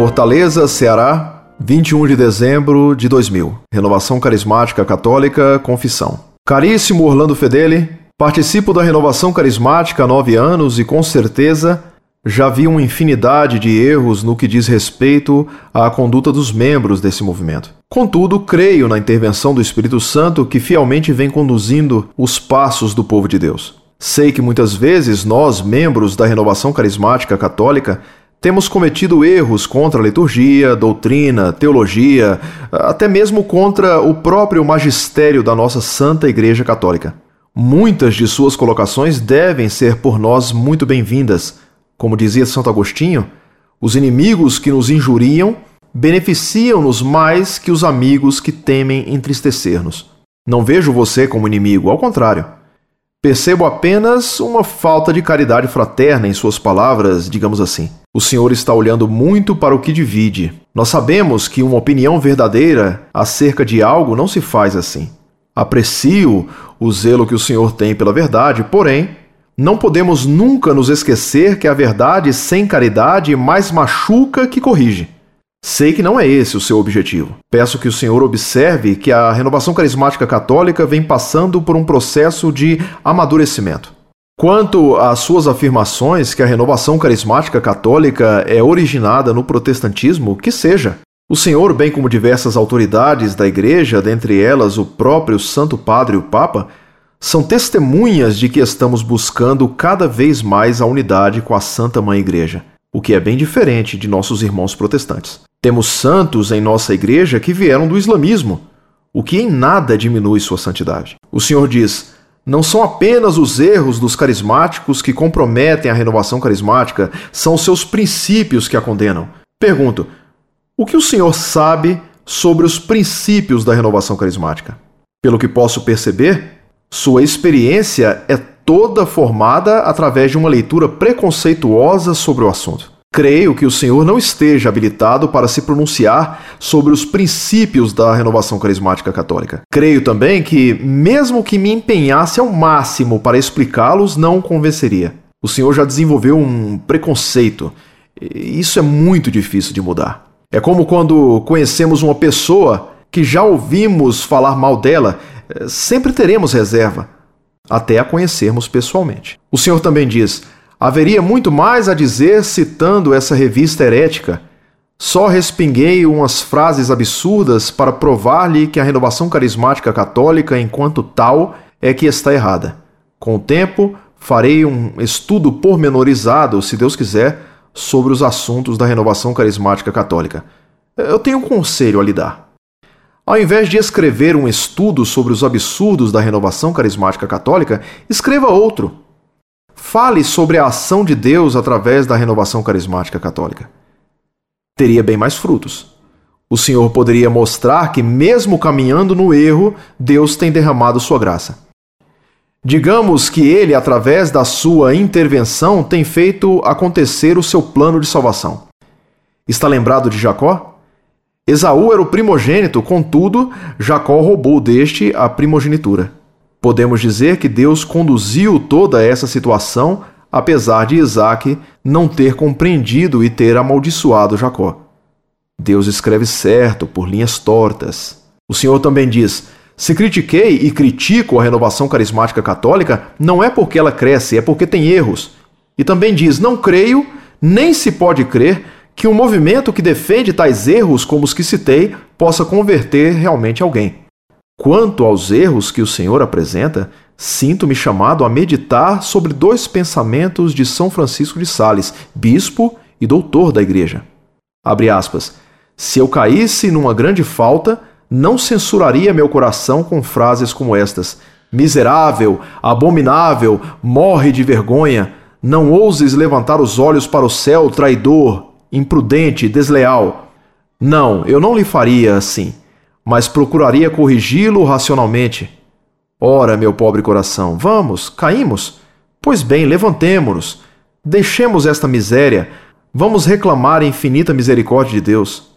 Fortaleza, Ceará, 21 de dezembro de 2000. Renovação Carismática Católica, Confissão. Caríssimo Orlando Fedeli, participo da Renovação Carismática há nove anos e com certeza já vi uma infinidade de erros no que diz respeito à conduta dos membros desse movimento. Contudo, creio na intervenção do Espírito Santo que fielmente vem conduzindo os passos do povo de Deus. Sei que muitas vezes nós, membros da Renovação Carismática Católica, temos cometido erros contra a liturgia, doutrina, teologia, até mesmo contra o próprio magistério da nossa Santa Igreja Católica. Muitas de suas colocações devem ser por nós muito bem-vindas. Como dizia Santo Agostinho, os inimigos que nos injuriam beneficiam-nos mais que os amigos que temem entristecer-nos. Não vejo você como inimigo, ao contrário. Percebo apenas uma falta de caridade fraterna em suas palavras, digamos assim. O Senhor está olhando muito para o que divide. Nós sabemos que uma opinião verdadeira acerca de algo não se faz assim. Aprecio o zelo que o Senhor tem pela verdade, porém, não podemos nunca nos esquecer que a verdade sem caridade mais machuca que corrige. Sei que não é esse o seu objetivo. Peço que o Senhor observe que a renovação carismática católica vem passando por um processo de amadurecimento. Quanto às suas afirmações que a renovação carismática católica é originada no protestantismo, que seja. O Senhor, bem como diversas autoridades da Igreja, dentre elas o próprio Santo Padre e o Papa, são testemunhas de que estamos buscando cada vez mais a unidade com a Santa Mãe Igreja, o que é bem diferente de nossos irmãos protestantes. Temos santos em nossa igreja que vieram do islamismo, o que em nada diminui sua santidade. O Senhor diz: não são apenas os erros dos carismáticos que comprometem a renovação carismática, são seus princípios que a condenam. Pergunto: o que o Senhor sabe sobre os princípios da renovação carismática? Pelo que posso perceber, sua experiência é toda formada através de uma leitura preconceituosa sobre o assunto. Creio que o Senhor não esteja habilitado para se pronunciar sobre os princípios da renovação carismática católica. Creio também que, mesmo que me empenhasse ao máximo para explicá-los, não convenceria. O Senhor já desenvolveu um preconceito. Isso é muito difícil de mudar. É como quando conhecemos uma pessoa que já ouvimos falar mal dela, eh, sempre teremos reserva, até a conhecermos pessoalmente. O Senhor também diz: Haveria muito mais a dizer citando essa revista herética. Só respinguei umas frases absurdas para provar-lhe que a renovação carismática católica, enquanto tal, é que está errada. Com o tempo, farei um estudo pormenorizado, se Deus quiser, sobre os assuntos da renovação carismática católica. Eu tenho um conselho a lhe dar. Ao invés de escrever um estudo sobre os absurdos da renovação carismática católica, escreva outro Fale sobre a ação de Deus através da renovação carismática católica. Teria bem mais frutos. O Senhor poderia mostrar que, mesmo caminhando no erro, Deus tem derramado sua graça. Digamos que ele, através da sua intervenção, tem feito acontecer o seu plano de salvação. Está lembrado de Jacó? Esaú era o primogênito, contudo, Jacó roubou deste a primogenitura. Podemos dizer que Deus conduziu toda essa situação, apesar de Isaac não ter compreendido e ter amaldiçoado Jacó. Deus escreve certo por linhas tortas. O Senhor também diz: se critiquei e critico a renovação carismática católica, não é porque ela cresce, é porque tem erros. E também diz: não creio, nem se pode crer, que um movimento que defende tais erros como os que citei possa converter realmente alguém. Quanto aos erros que o Senhor apresenta, sinto-me chamado a meditar sobre dois pensamentos de São Francisco de Sales, bispo e doutor da Igreja. Abre aspas. Se eu caísse numa grande falta, não censuraria meu coração com frases como estas: Miserável, abominável, morre de vergonha, não ouses levantar os olhos para o céu, traidor, imprudente, desleal. Não, eu não lhe faria assim mas procuraria corrigi-lo racionalmente. Ora, meu pobre coração, vamos, caímos? Pois bem, levantemo-nos, deixemos esta miséria, vamos reclamar a infinita misericórdia de Deus.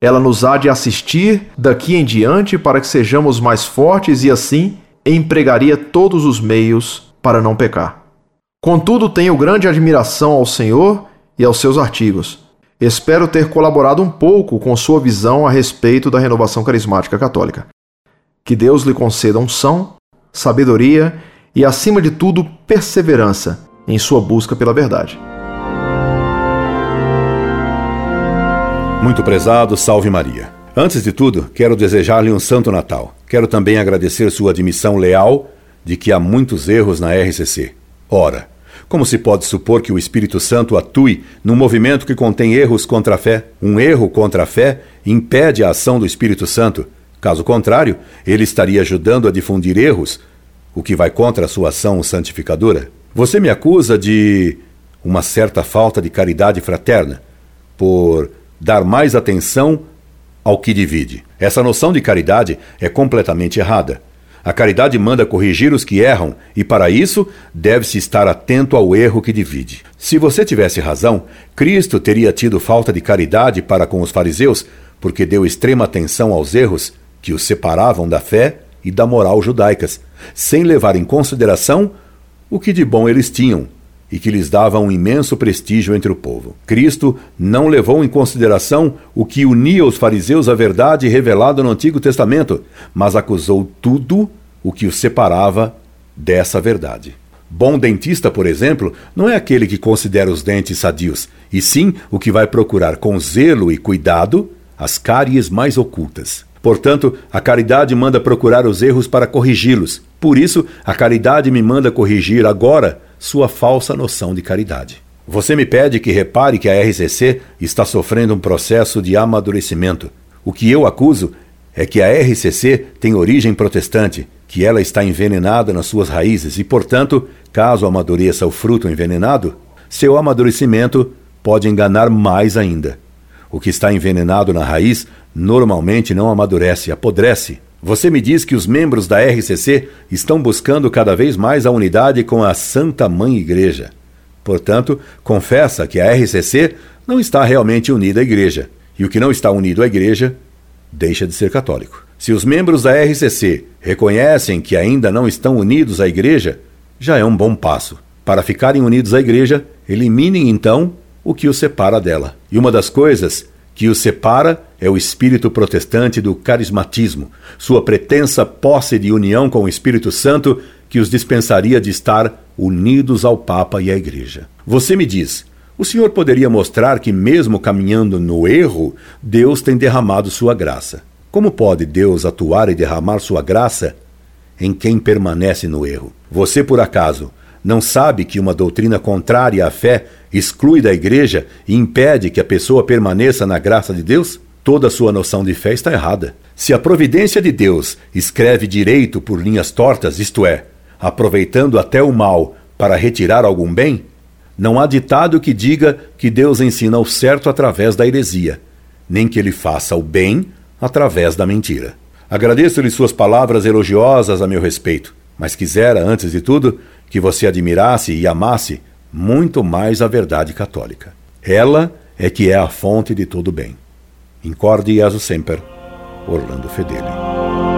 Ela nos há de assistir daqui em diante para que sejamos mais fortes e assim empregaria todos os meios para não pecar. Contudo, tenho grande admiração ao Senhor e aos seus artigos. Espero ter colaborado um pouco com sua visão a respeito da renovação carismática católica. Que Deus lhe conceda unção, sabedoria e, acima de tudo, perseverança em sua busca pela verdade. Muito prezado, salve Maria. Antes de tudo, quero desejar-lhe um Santo Natal. Quero também agradecer sua admissão leal de que há muitos erros na RCC. Ora, como se pode supor que o Espírito Santo atue num movimento que contém erros contra a fé? Um erro contra a fé impede a ação do Espírito Santo. Caso contrário, ele estaria ajudando a difundir erros, o que vai contra a sua ação santificadora. Você me acusa de uma certa falta de caridade fraterna, por dar mais atenção ao que divide. Essa noção de caridade é completamente errada. A caridade manda corrigir os que erram, e para isso deve-se estar atento ao erro que divide. Se você tivesse razão, Cristo teria tido falta de caridade para com os fariseus, porque deu extrema atenção aos erros que os separavam da fé e da moral judaicas, sem levar em consideração o que de bom eles tinham, e que lhes dava um imenso prestígio entre o povo. Cristo não levou em consideração o que unia os fariseus à verdade revelada no Antigo Testamento, mas acusou tudo o que os separava dessa verdade. Bom dentista, por exemplo, não é aquele que considera os dentes sadios, e sim o que vai procurar com zelo e cuidado as cáries mais ocultas. Portanto, a caridade manda procurar os erros para corrigi-los. Por isso, a caridade me manda corrigir agora sua falsa noção de caridade. Você me pede que repare que a RCC está sofrendo um processo de amadurecimento. O que eu acuso é que a RCC tem origem protestante, que ela está envenenada nas suas raízes e, portanto, caso amadureça o fruto envenenado, seu amadurecimento pode enganar mais ainda. O que está envenenado na raiz normalmente não amadurece, apodrece. Você me diz que os membros da RCC estão buscando cada vez mais a unidade com a Santa Mãe Igreja. Portanto, confessa que a RCC não está realmente unida à Igreja. E o que não está unido à Igreja deixa de ser católico. Se os membros da RCC reconhecem que ainda não estão unidos à Igreja, já é um bom passo. Para ficarem unidos à Igreja, eliminem então o que os separa dela. E uma das coisas que os separa é o espírito protestante do carismatismo, sua pretensa posse de união com o Espírito Santo que os dispensaria de estar unidos ao Papa e à Igreja. Você me diz, o senhor poderia mostrar que, mesmo caminhando no erro, Deus tem derramado sua graça. Como pode Deus atuar e derramar sua graça em quem permanece no erro? Você, por acaso, não sabe que uma doutrina contrária à fé exclui da igreja e impede que a pessoa permaneça na graça de Deus? Toda sua noção de fé está errada. Se a providência de Deus escreve direito por linhas tortas, isto é, aproveitando até o mal para retirar algum bem, não há ditado que diga que Deus ensina o certo através da heresia, nem que ele faça o bem através da mentira. Agradeço-lhe suas palavras elogiosas a meu respeito, mas quisera, antes de tudo, que você admirasse e amasse muito mais a verdade católica. Ela é que é a fonte de todo bem. Incorde Jesus Semper, Orlando Fedeli.